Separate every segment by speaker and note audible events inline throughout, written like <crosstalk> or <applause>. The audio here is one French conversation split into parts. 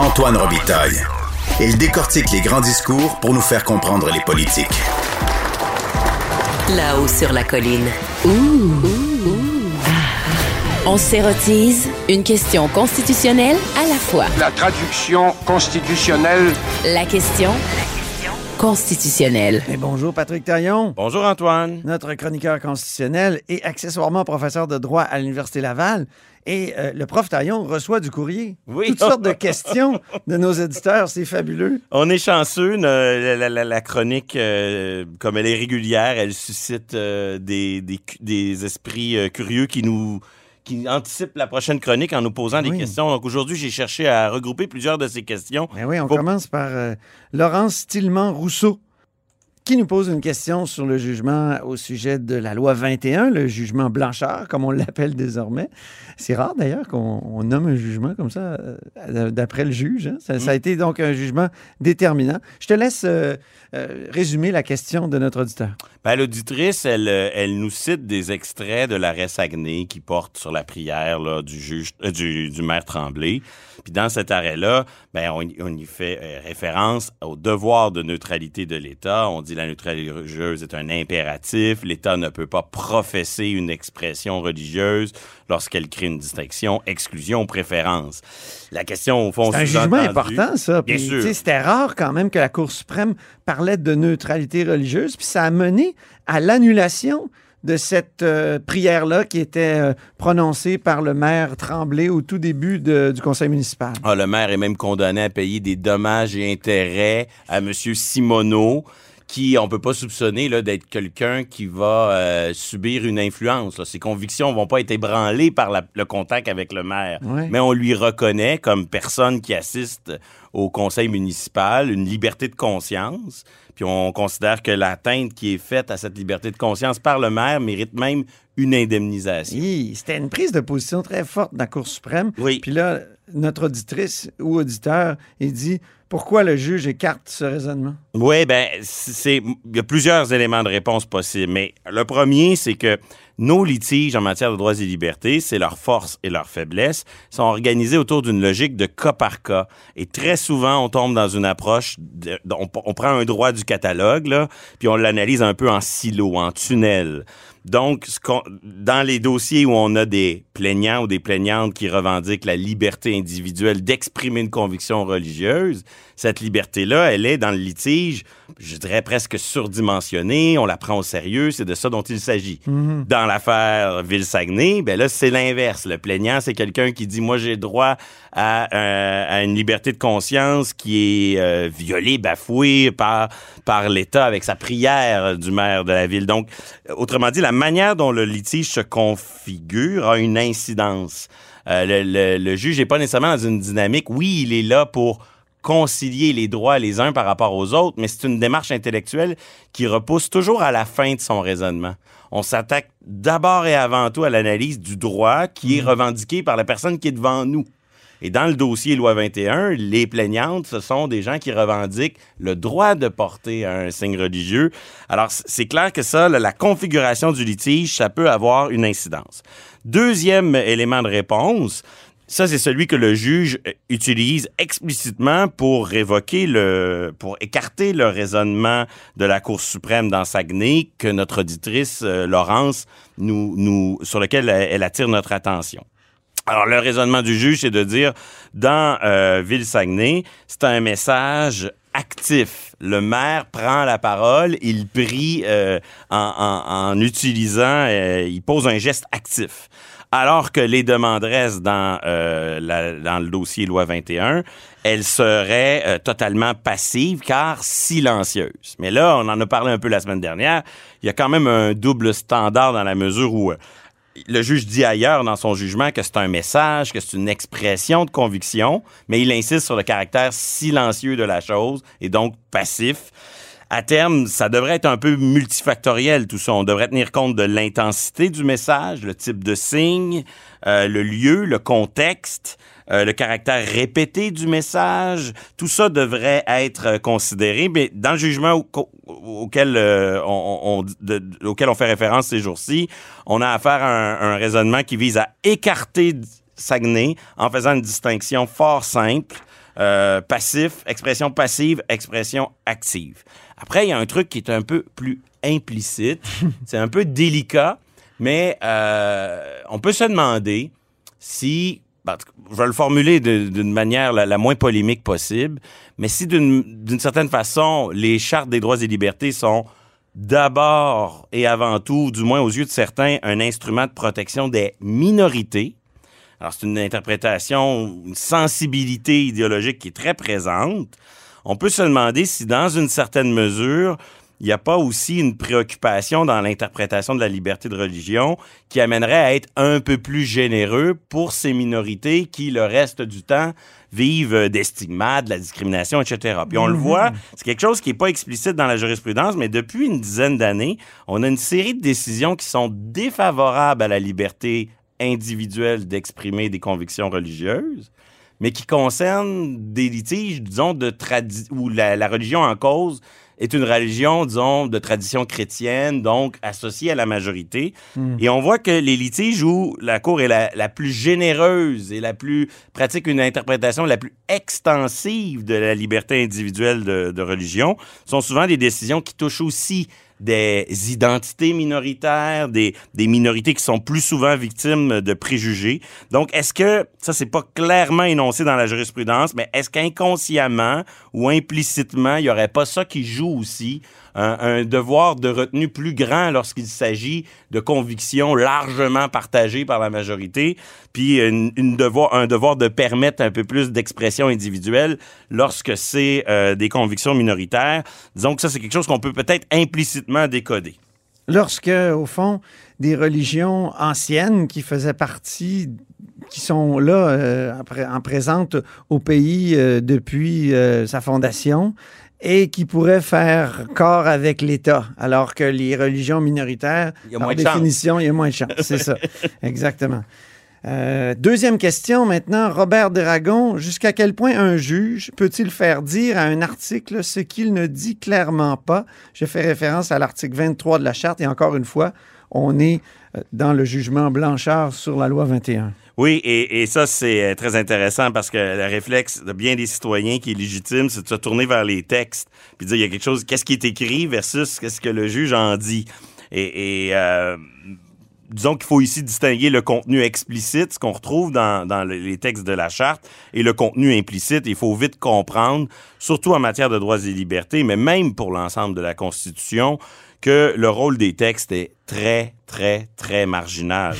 Speaker 1: Antoine Robitaille. Il décortique les grands discours pour nous faire comprendre les politiques.
Speaker 2: Là-haut sur la colline. On s'érotise une question constitutionnelle à la fois.
Speaker 3: La traduction constitutionnelle.
Speaker 2: La question constitutionnelle.
Speaker 4: Et bonjour Patrick Taillon,
Speaker 5: Bonjour Antoine.
Speaker 4: notre chroniqueur constitutionnel et accessoirement professeur de droit à l'Université Laval. Et euh, le prof Taillon reçoit du courrier.
Speaker 5: Oui.
Speaker 4: Toutes sortes de <laughs> questions de nos éditeurs, c'est fabuleux.
Speaker 5: On est chanceux. ne- La, la- la- la chronique, euh, comme elle est régulière, elle suscite euh, des, des, cu- des esprits euh, curieux qui nous qui anticipent la prochaine chronique en nous posant des questions. Donc aujourd'hui, j'ai cherché à regrouper plusieurs de ces questions.
Speaker 4: Ben oui, on
Speaker 5: Faut-
Speaker 4: commence par euh, Laurence Tillemand-Rousseau qui nous pose une question sur le jugement au sujet de la loi 21, le jugement Blanchard, comme on l'appelle désormais. C'est rare d'ailleurs qu'on on nomme un jugement comme ça euh, d'après le juge. hein. Ça, ça a été donc un jugement déterminant. Je te laisse euh, euh, résumer la question de notre auditeur.
Speaker 5: Ben, L'auditrice, elle, elle nous cite des extraits de l'arrêt Saguenay qui porte sur la prière là, du juge du, du maire Tremblay. Puis dans cet arrêt-là, ben, on, y- on y fait référence au devoir de neutralité de l'État. On dit la neutralité religieuse est un impératif. L'État ne peut pas professer une expression religieuse lorsqu'elle crée une distinction, exclusion, préférence. La question, au fond,
Speaker 4: C'est un jugement important, ça.
Speaker 5: Bien
Speaker 4: Puis,
Speaker 5: sûr.
Speaker 4: C'était rare quand même que la Cour suprême parlait de neutralité religieuse, puis ça a mené à l'annulation de cette euh, prière-là qui était euh, prononcée par le maire Tremblay au tout début de- du conseil municipal.
Speaker 5: Ah, le maire est même condamné à payer des dommages et intérêts à M. Simoneau, qui, on peut pas soupçonner là, d'être quelqu'un qui va euh, subir une influence. là. Ses convictions vont pas être ébranlées par la- le contact avec le maire.
Speaker 4: Ouais.
Speaker 5: Mais on lui reconnaît comme personne qui assiste au conseil municipal une liberté de conscience. Puis on considère que l'atteinte qui est faite à cette liberté de conscience par le maire mérite même une indemnisation.
Speaker 4: Hi, C'était une prise de position très forte de la Cour suprême.
Speaker 5: Oui.
Speaker 4: Puis là, notre auditrice ou auditeur, il dit pourquoi le juge écarte ce raisonnement?
Speaker 5: Oui, ben, c'est, il y a plusieurs éléments de réponse possibles. Mais le premier, c'est que nos litiges en matière de droits et libertés, c'est leur force et leur faiblesse, sont organisés autour d'une logique de cas par cas. Et très souvent, on tombe dans une approche, on, prend un droit du catalogue, puis on l'analyse un peu en silo, en tunnel. Donc, ce dans les dossiers où on a des plaignants ou des plaignantes qui revendiquent la liberté individuelle d'exprimer une conviction religieuse, cette liberté-là, elle est dans le litige, je dirais presque surdimensionnée, on la prend au sérieux, c'est de ça dont il s'agit. Dans l'affaire Ville-Saguenay, ben là, c'est l'inverse. Le plaignant, c'est quelqu'un qui dit, moi, j'ai droit à, euh, à une liberté de conscience qui est euh, violée, bafouée par, par l'État avec sa prière du maire de la ville. Donc, autrement dit, la manière dont le litige se configure a une incidence. Euh, le, le- le juge n'est pas nécessairement dans une dynamique. Oui, il est là pour concilier les droits les uns par rapport aux autres, mais c'est une démarche intellectuelle qui repousse toujours à la fin de son raisonnement. On s'attaque d'abord et avant tout à l'analyse du droit qui est revendiqué par la personne qui est devant nous. Et dans le dossier Loi 21, les plaignantes, ce sont des gens qui revendiquent le droit de porter un signe religieux. Alors, c'est clair que ça, la configuration du litige, ça peut avoir une incidence. Deuxième élément de réponse, ça, c'est celui que le juge euh, utilise explicitement pour révoquer le, pour écarter le raisonnement de la Cour suprême dans Saguenay que notre auditrice, euh, Laurence, nous, nous, sur lequel elle, elle attire notre attention. Alors, le raisonnement du juge, c'est de dire, dans euh, Ville-Saguenay, c'est un message actif. Le maire prend la parole, il prie euh, en, utilisant, euh, il pose un geste actif. Alors que les demanderesses dans, euh, dans le dossier Loi 21, elles seraient totalement passives car silencieuses. Mais là, on en a parlé un peu la semaine dernière, il y a quand même un double standard dans la mesure où le juge dit ailleurs dans son jugement que c'est un message, que c'est une expression de conviction, mais il insiste sur le caractère silencieux de la chose et donc passif. À terme, ça devrait être un peu multifactoriel tout ça. On devrait tenir compte de l'intensité du message, le type de signe, euh, le lieu, le contexte, euh, le caractère répété du message. Tout ça devrait être considéré. Mais dans le jugement au- auquel, euh, on, on- de- auquel on fait référence ces jours-ci, on a affaire à un, un raisonnement qui vise à écarter Saguenay en faisant une distinction fort simple. euh, passif, expression passive, expression active. Après, il y a un truc qui est un peu plus implicite. <laughs> C'est un peu délicat, mais euh, on peut se demander si, ben, je vais le formuler d'une manière la, moins polémique possible, mais si d'une certaine façon, les chartes des droits et libertés sont d'abord et avant tout, du moins aux yeux de certains, un instrument de protection des minorités, alors, c'est une interprétation, une sensibilité idéologique qui est très présente. On peut se demander si, dans une certaine mesure, il n'y a pas aussi une préoccupation dans l'interprétation de la liberté de religion qui amènerait à être un peu plus généreux pour ces minorités qui, le reste du temps, vivent des stigmates, de la discrimination, etc. Puis on le voit, c'est quelque chose qui n'est pas explicite dans la jurisprudence, mais depuis une dizaine d'années, on a une série de décisions qui sont défavorables à la liberté individuelle d'exprimer des convictions religieuses, mais qui concernent des litiges, disons, de tradi où la, la religion en cause est une religion, disons, de tradition chrétienne, donc associée à la majorité. Et on voit que les litiges où la Cour est la, plus généreuse et la plus pratique une interprétation la plus extensive de la liberté individuelle de religion sont souvent des décisions qui touchent aussi des identités minoritaires, des, des minorités qui sont plus souvent victimes de préjugés. Donc, est-ce que, ça c'est pas clairement énoncé dans la jurisprudence, mais est-ce qu'inconsciemment ou implicitement, il y aurait pas ça qui joue aussi un, devoir de retenue plus grand lorsqu'il s'agit de convictions largement partagées par la majorité, puis une, un devoir de permettre un peu plus d'expression individuelle lorsque c'est euh, des convictions minoritaires. Disons que ça, c'est quelque chose qu'on peut peut-être implicitement décoder.
Speaker 4: Lorsque, au fond, des religions anciennes qui faisaient partie, qui sont là euh, en, pré- en présente au pays euh, depuis sa fondation, et qui pourraient faire corps avec l'État, alors que les religions minoritaires,
Speaker 5: Il y a
Speaker 4: par
Speaker 5: moins de chance.
Speaker 4: définition, il y a moins de chance. C'est ça, <laughs> exactement. Euh, deuxième question maintenant, Robert Dragon. Jusqu'à quel point un juge peut-il faire dire à un article ce qu'il ne dit clairement pas? Je fais référence à l'article 23 de la Charte et encore une fois, on est euh, dans le jugement Blanchard sur la loi 21.
Speaker 5: Oui, et, ça, c'est euh, très intéressant parce que le réflexe de bien des citoyens qui est légitime, c'est de se tourner vers les textes puis dire il y a quelque chose, qu'est-ce qui est écrit versus qu'est-ce que le juge en dit? Et, euh, disons qu'il faut ici distinguer le contenu explicite, ce qu'on retrouve dans, dans le- les textes de la charte, et le contenu implicite. Il faut vite comprendre, surtout en matière de droits et libertés, mais même pour l'ensemble de la Constitution, que le rôle des textes est très, très, très marginal.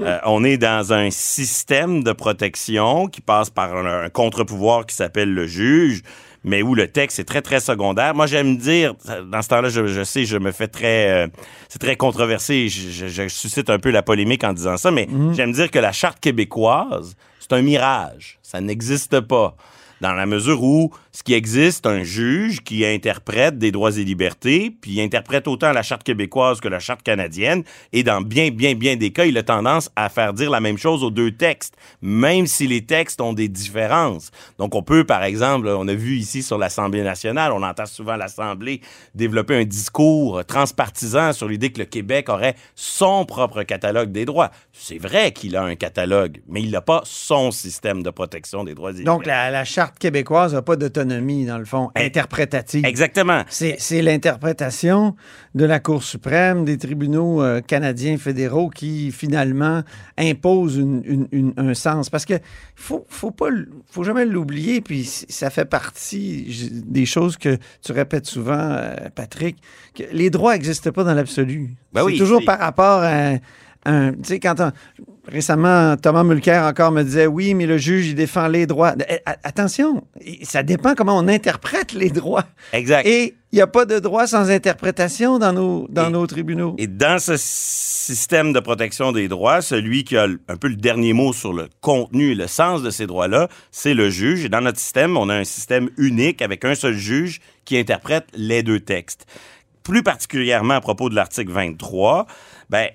Speaker 5: Euh, on est dans un système de protection qui passe par un, un contre-pouvoir qui s'appelle le juge, mais où le texte est très, très secondaire. Moi, j'aime dire, dans ce temps-là, je, je sais, je me fais très... euh, c'est très controversé, je, je- je suscite un peu la polémique en disant ça, mais j'aime dire que la Charte québécoise, c'est un mirage. Ça n'existe pas. Dans la mesure où ce qui existe, un juge qui interprète des droits et libertés, puis il interprète autant la Charte québécoise que la Charte canadienne, et dans bien, bien, bien des cas, il a tendance à faire dire la même chose aux deux textes, même si les textes ont des différences. Donc, on peut, par exemple, on a vu ici sur l'Assemblée nationale, on entend souvent l'Assemblée développer un discours transpartisan sur l'idée que le Québec aurait son propre catalogue des droits. C'est vrai qu'il a un catalogue, mais il n'a pas son système de protection des droits et
Speaker 4: Donc,
Speaker 5: libertés.
Speaker 4: la, la Charte québécoise n'a pas d'autonomie, dans le fond,
Speaker 5: Eh,
Speaker 4: interprétative.
Speaker 5: Exactement.
Speaker 4: C'est c'est l'interprétation de la Cour suprême, des tribunaux euh, canadiens fédéraux qui finalement imposent une- une- une- un sens. Parce que faut, faut pas, faut jamais l'oublier. Puis ça fait partie des choses que tu répètes souvent, euh, Patrick, que les droits n'existent pas dans l'absolu.
Speaker 5: Ben
Speaker 4: c'est
Speaker 5: oui,
Speaker 4: toujours par rapport à un, tu sais, quand on- récemment, Thomas Mulcair encore me disait oui, mais le juge, il défend les droits. Eh, Attention, ça dépend comment on interprète les droits.
Speaker 5: Exact.
Speaker 4: Et il n'y a pas de droit sans interprétation dans nos, dans
Speaker 5: Et-
Speaker 4: nos tribunaux.
Speaker 5: Et dans ce système de protection des droits, celui qui a un peu le dernier mot sur le contenu et le sens de ces droits-là, c'est le juge. Et dans notre système, on a un système unique avec un seul juge qui interprète les deux textes. Plus particulièrement à propos de l'article 23, ben,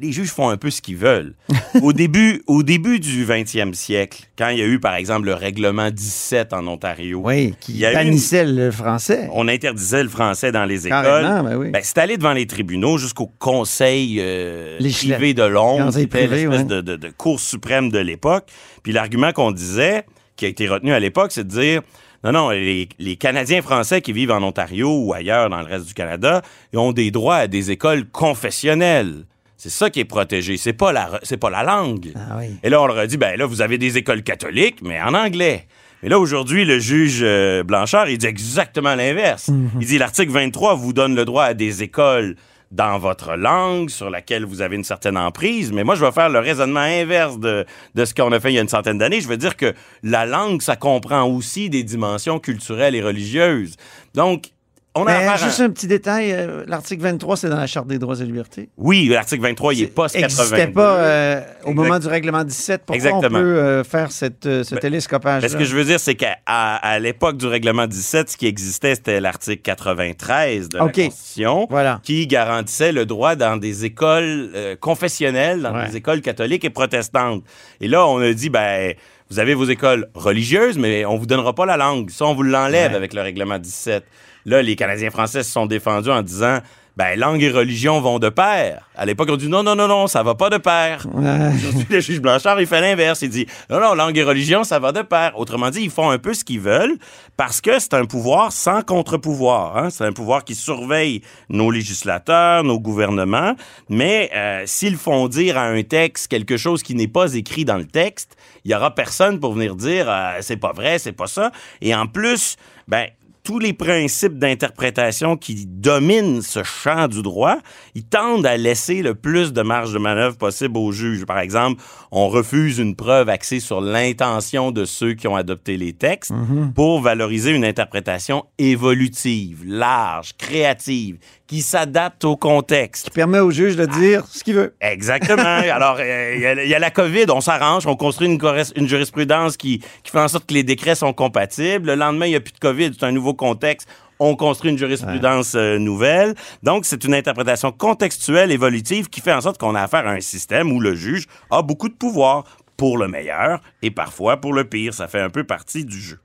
Speaker 5: les juges font un peu ce qu'ils veulent. <laughs> au, début, au début du 20e siècle, quand il y a eu, par exemple, le règlement 17 en Ontario,
Speaker 4: oui, qui bannissait le français.
Speaker 5: on interdisait le français dans les écoles.
Speaker 4: Ben oui.
Speaker 5: Ben, c'est allé devant les tribunaux jusqu'au conseil euh, privé de Londres,
Speaker 4: Conseil
Speaker 5: qui était
Speaker 4: privé,
Speaker 5: l'espèce
Speaker 4: ouais.
Speaker 5: de, de- de cour suprême de l'époque. Puis l'argument qu'on disait, qui a été retenu à l'époque, c'est de dire non, non, les, les Canadiens français qui vivent en Ontario ou ailleurs dans le reste du Canada, ils ont des droits à des écoles confessionnelles. C'est ça qui est protégé. C'est pas la, c'est pas la langue.
Speaker 4: Ah oui.
Speaker 5: Et là, on leur a dit, ben là, vous avez des écoles catholiques, mais en anglais. Mais là, aujourd'hui, le juge euh, Blanchard, il dit exactement l'inverse.
Speaker 4: Mhm.
Speaker 5: Il dit, l'article 23 vous donne le droit à des écoles dans votre langue, sur laquelle vous avez une certaine emprise. Mais moi, je vais faire le raisonnement inverse de, de ce qu'on a fait il y a une centaine d'années. Je veux dire que la langue, ça comprend aussi des dimensions culturelles et religieuses. Donc, on a à-
Speaker 4: juste un petit détail, euh, l'article 23, c'est dans la Charte des droits et libertés.
Speaker 5: Oui, l'article 23, il est pas
Speaker 4: n'existait
Speaker 5: 82.
Speaker 4: pas euh, au
Speaker 5: Exact.
Speaker 4: moment du règlement 17. Pourquoi
Speaker 5: Exactement.
Speaker 4: on peut euh, faire cette, ce
Speaker 5: Ben,
Speaker 4: télescopage
Speaker 5: Mais ce que je veux dire, c'est qu'à à, à l'époque du règlement 17, ce qui existait, c'était l'article 93 de la Constitution,
Speaker 4: Voilà.
Speaker 5: qui garantissait le droit dans des écoles confessionnelles, dans
Speaker 4: Ouais.
Speaker 5: des écoles catholiques et protestantes. Et là, on a dit, ben, vous avez vos écoles religieuses, mais on vous donnera pas la langue. Ça, on vous l'enlève
Speaker 4: Ouais.
Speaker 5: avec le règlement 17. Là, les Canadiens français se sont défendus en disant, ben, langue et religion vont de pair. À l'époque, on dit, non, non, non, non, ça va pas de pair. Aujourd'hui, le juge Blanchard, il fait l'inverse. Il dit non, non, langue et religion, ça va de pair. Autrement dit, ils font un peu ce qu'ils veulent parce que c'est un pouvoir sans contre-pouvoir. hein. C'est un pouvoir qui surveille nos législateurs, nos gouvernements. Mais euh, s'ils font dire à un texte quelque chose qui n'est pas écrit dans le texte, il y aura personne pour venir dire euh, c'est pas vrai, c'est pas ça. Et en plus, ben tous les principes d'interprétation qui dominent ce champ du droit, ils tendent à laisser le plus de marge de manœuvre possible au juge. Par exemple, on refuse une preuve axée sur l'intention de ceux qui ont adopté les textes pour valoriser une interprétation évolutive, large, créative, qui s'adapte au contexte.
Speaker 4: qui permet au juge de dire ce qu'il veut.
Speaker 5: Exactement. <laughs> Alors, euh, il y, a- il y a la COVID, on s'arrange, on construit une, jurisprudence qui, qui fait en sorte que les décrets sont compatibles. Le lendemain, il n'y a plus de COVID, c'est un nouveau contexte. On construit une jurisprudence euh, nouvelle. Donc, c'est une interprétation contextuelle, évolutive, qui fait en sorte qu'on a affaire à un système où le juge a beaucoup de pouvoir pour le meilleur et parfois pour le pire. Ça fait un peu partie du jeu.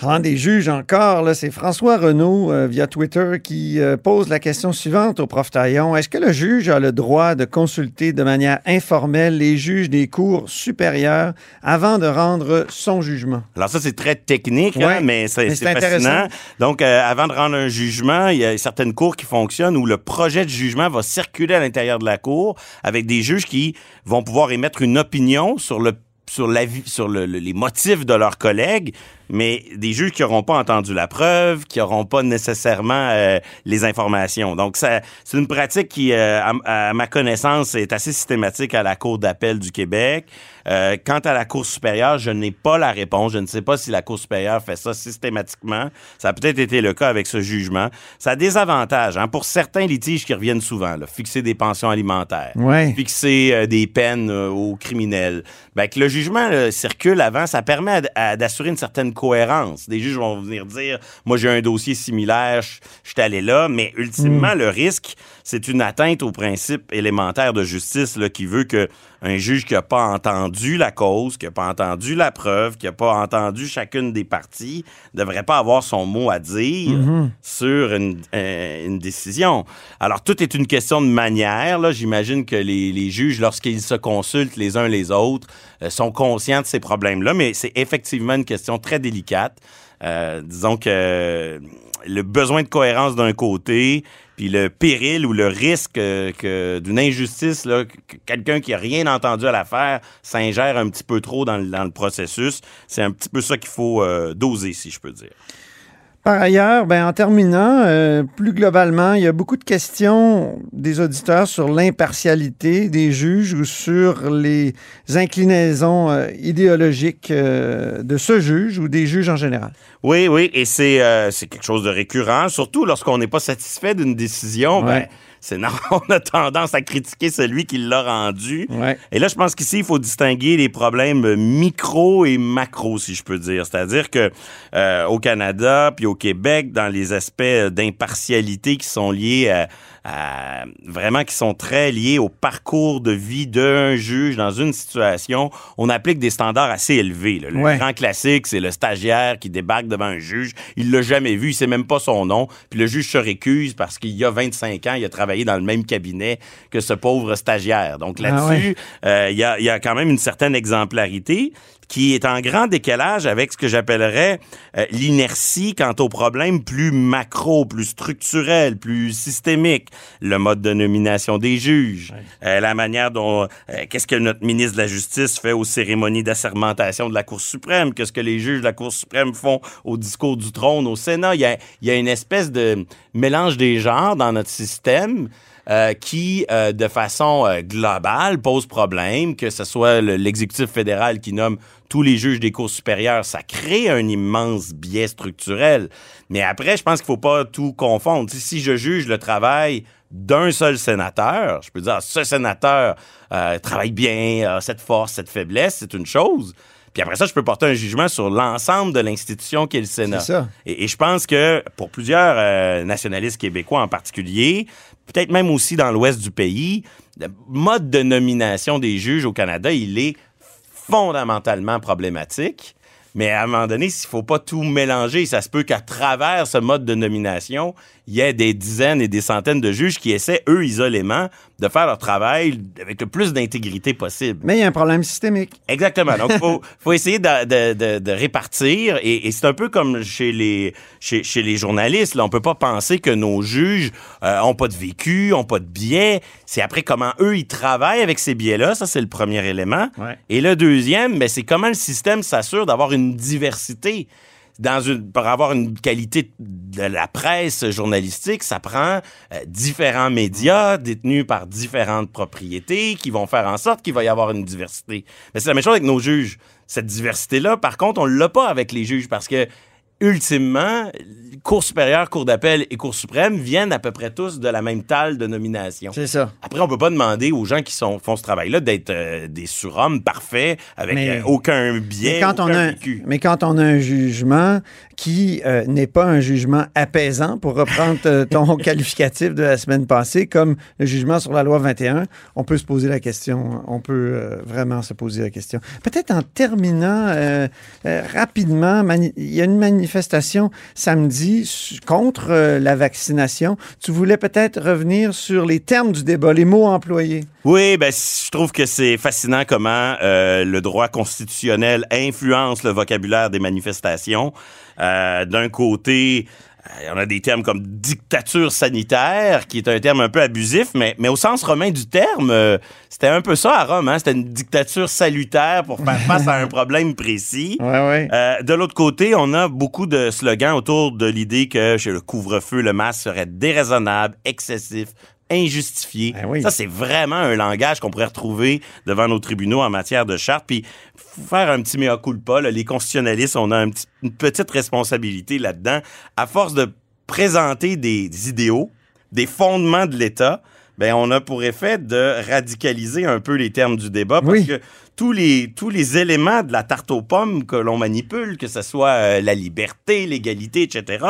Speaker 4: Parlant des juges encore, c'est François Renaud euh, via Twitter qui euh, pose la question suivante au prof Taillon. Est-ce que le juge a le droit de consulter de manière informelle les juges des cours supérieures avant de rendre son jugement?
Speaker 5: Alors ça, c'est très technique, hein,
Speaker 4: Ouais,
Speaker 5: mais c'est
Speaker 4: mais
Speaker 5: fascinant. Donc, euh, avant de rendre un jugement, il y a certaines cours qui fonctionnent où le projet de jugement va circuler à l'intérieur de la cour avec des juges qui vont pouvoir émettre une opinion sur le sur, l'avis- sur le- le- les motifs de leurs collègues, mais des juges qui n'auront pas entendu la preuve, qui n'auront pas nécessairement euh, les informations. Donc, ça, c'est une pratique qui, euh, à, à ma connaissance, est assez systématique à la Cour d'appel du Québec. Euh, quant à la Cour supérieure, je n'ai pas la réponse. Je ne sais pas si la Cour supérieure fait ça systématiquement. Ça a peut-être été le cas avec ce jugement. Ça a des avantages. Hein, pour certains litiges qui reviennent souvent, là, fixer des pensions alimentaires
Speaker 4: Ouais.
Speaker 5: fixer euh, des peines euh, aux criminels. Ben, que le jugement là, circule avant, ça permet d'assurer une certaine cohérence. Des juges vont venir dire, moi j'ai un dossier similaire, je je suis allé là, mais ultimement le risque, c'est une atteinte au principe élémentaire de justice là, qui veut que un juge qui n'a pas entendu la cause, qui n'a pas entendu la preuve, qui n'a pas entendu chacune des parties, ne devrait pas avoir son mot à dire sur une, euh, une décision. Alors, tout est une question de manière. J'imagine que les, les juges, lorsqu'ils se consultent les uns les autres, euh, sont conscients de ces problèmes-là, mais c'est effectivement une question très délicate. Euh, disons que le besoin de cohérence d'un côté, puis le péril ou le risque euh, que d'une injustice, là, que que quelqu'un qui a rien entendu à l'affaire s'ingère un petit peu trop dans, le- dans le processus, c'est un petit peu ça qu'il faut euh, doser, si je peux dire.
Speaker 4: Par ailleurs, ben, en terminant, euh, plus globalement, il y a beaucoup de questions des auditeurs sur l'impartialité des juges ou sur les inclinaisons euh, idéologiques euh, de ce juge ou des juges en général.
Speaker 5: Oui, oui, et c'est c'est quelque chose de récurrent, surtout lorsqu'on n'est pas satisfait d'une décision. Ben. C'est <laughs> on a tendance à critiquer celui qui l'a rendu.
Speaker 4: Ouais.
Speaker 5: Et là, je pense qu'ici, il faut distinguer les problèmes micro et macro, si je peux dire. C'est-à-dire que euh, au Canada puis au Québec, dans les aspects d'impartialité qui sont liés à, à- vraiment qui sont très liés au parcours de vie d'un juge dans une situation, on applique des standards assez élevés. là. Le
Speaker 4: Ouais.
Speaker 5: grand classique, c'est le stagiaire qui débarque devant un juge, il l'a jamais vu, il sait même pas son nom, puis le juge se récuse parce qu'il y a 25 ans, il a travaillé dans le même cabinet que ce pauvre stagiaire. Donc
Speaker 4: Ah
Speaker 5: là-dessus, euh, il y, a, il y a quand même une certaine exemplarité qui est en grand décalage avec ce que j'appellerais euh, l'inertie quant aux problèmes plus macro, plus structurels, plus systémiques. Le mode de nomination des juges, euh, la manière dont... euh, Qu'est-ce que notre ministre de la Justice fait aux cérémonies d'assermentation de la Cour suprême? Qu'est-ce que les juges de la Cour suprême font au discours du trône au Sénat? Il y a, il y a une espèce de mélange des genres dans notre système euh, qui, euh, de façon euh, globale, pose problème, que ce soit le- l'exécutif fédéral qui nomme tous les juges des cours supérieures, ça crée un immense biais structurel. Mais après, je pense qu'il faut pas tout confondre. Si- je juge le travail d'un seul sénateur, je peux dire, ah, ce sénateur travaille bien, a cette force, cette faiblesse, c'est une chose. Puis après ça, je peux porter un jugement sur l'ensemble de l'institution qu'est le Sénat.
Speaker 4: C'est ça.
Speaker 5: Et, et je pense que pour plusieurs euh, nationalistes québécois en particulier, peut-être même aussi dans l'ouest du pays, le mode de nomination des juges au Canada, il est fondamentalement problématique. Mais à un moment donné, s'il faut pas tout mélanger, ça se peut qu'à travers ce mode de nomination, il y ait des dizaines et des centaines de juges qui essaient, eux, isolément, de faire leur travail avec le plus d'intégrité possible.
Speaker 4: Mais il y a un problème systémique.
Speaker 5: Exactement. Donc, faut, <laughs> faut essayer de, de- de- de répartir. Et, et c'est un peu comme chez les, chez, chez les journalistes. Là. On peut pas penser que nos juges euh, ont pas de vécu, ont pas de biais. C'est après comment eux, ils travaillent avec ces biais-là. Ça, c'est le premier élément.
Speaker 4: Ouais.
Speaker 5: Et le deuxième, ben, c'est comment le système s'assure d'avoir une diversité. Dans une, pour avoir une qualité de la presse journalistique, ça prend euh, différents médias détenus par différentes propriétés qui vont faire en sorte qu'il va y avoir une diversité. Mais c'est la même chose avec nos juges. Cette diversité-là, par contre, on l'a pas avec les juges parce que ultimement, Cour supérieure, Cour d'appel et Cour suprême viennent à peu près tous de la même talle de nomination.
Speaker 4: C'est ça.
Speaker 5: Après, on peut pas demander aux gens qui sont, font ce travail-là d'être euh, des surhommes parfaits avec
Speaker 4: Mais-
Speaker 5: euh, aucun biais,
Speaker 4: Mais quand, on
Speaker 5: aucun
Speaker 4: a, un-
Speaker 5: vécu.
Speaker 4: mais quand on a un jugement qui euh, n'est pas un jugement apaisant, pour reprendre ton <laughs> qualificatif de la semaine passée, comme le jugement sur la loi 21, on peut se poser la question, on peut vraiment se poser la question. Peut-être en terminant rapidement, il y a une manifestation samedi contre euh, la vaccination. Tu voulais peut-être revenir sur les termes du débat, les mots employés.
Speaker 5: Oui, ben, je trouve que c'est fascinant comment euh, le droit constitutionnel influence le vocabulaire des manifestations. Euh, D'un côté, on a des termes comme dictature sanitaire, qui est un terme un peu abusif, mais, mais au sens romain du terme, euh, c'était un peu ça à Rome. Hein? C'était une dictature salutaire pour faire <laughs> face à un problème précis.
Speaker 4: Ouais, ouais.
Speaker 5: Euh, de l'autre côté, on a beaucoup de slogans autour de l'idée que chez le couvre-feu, le masque serait déraisonnable, excessif, injustifié.
Speaker 4: Ben oui.
Speaker 5: Ça, c'est vraiment un langage qu'on pourrait retrouver devant nos tribunaux en matière de charte. Puis, faire un petit mea culpa. là. Les constitutionnalistes, on a un petit- une petite responsabilité là-dedans. À force de présenter des idéaux, des fondements de l'État, ben on a pour effet de radicaliser un peu les termes du débat parce
Speaker 4: Oui.
Speaker 5: que tous les, tous les éléments de la tarte aux pommes que l'on manipule, que ce soit euh, la liberté, l'égalité, etc.,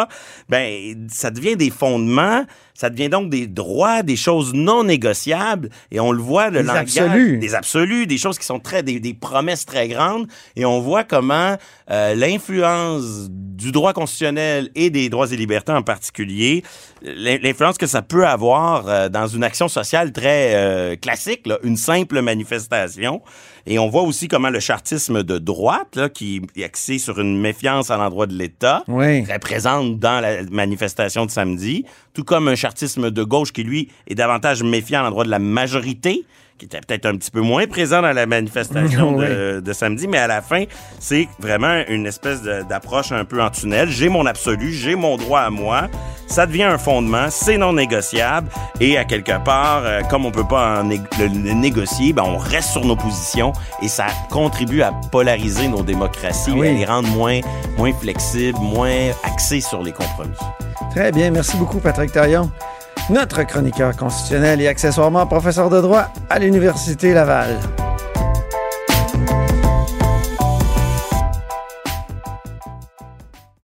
Speaker 5: ben, ça devient des fondements, ça devient donc des droits, des choses non négociables, et on le voit, le
Speaker 4: Des
Speaker 5: langage...
Speaker 4: absolus.
Speaker 5: Des absolus, des choses qui sont très... des, des promesses très grandes, et on voit comment euh, l'influence du droit constitutionnel et des droits et libertés en particulier, l'in- l'influence que ça peut avoir euh, dans une action sociale très euh, classique, là, une simple manifestation. Et on voit aussi comment le chartisme de droite, là, qui est axé sur une méfiance à l'endroit de l'État,
Speaker 4: Oui.
Speaker 5: très présente dans la manifestation de samedi, tout comme un chartisme de gauche qui, lui, est davantage méfiant à l'endroit de la majorité, qui était peut-être un petit peu moins présent dans la manifestation <laughs>
Speaker 4: Oui.
Speaker 5: de, de samedi, mais à la fin, c'est vraiment une espèce d'approche un peu en tunnel. J'ai mon absolu, j'ai mon droit à moi. Ça devient un fondement, c'est non négociable. Et à quelque part, euh, comme on peut pas en né- le, le négocier, ben on reste sur nos positions et ça contribue à polariser nos démocraties,
Speaker 4: Oui.
Speaker 5: et à les rendre moins, moins flexibles, moins axées sur les compromis.
Speaker 4: Très bien. Merci beaucoup, Patrick Taillon. Notre chroniqueur constitutionnel et accessoirement professeur de droit à l'Université Laval.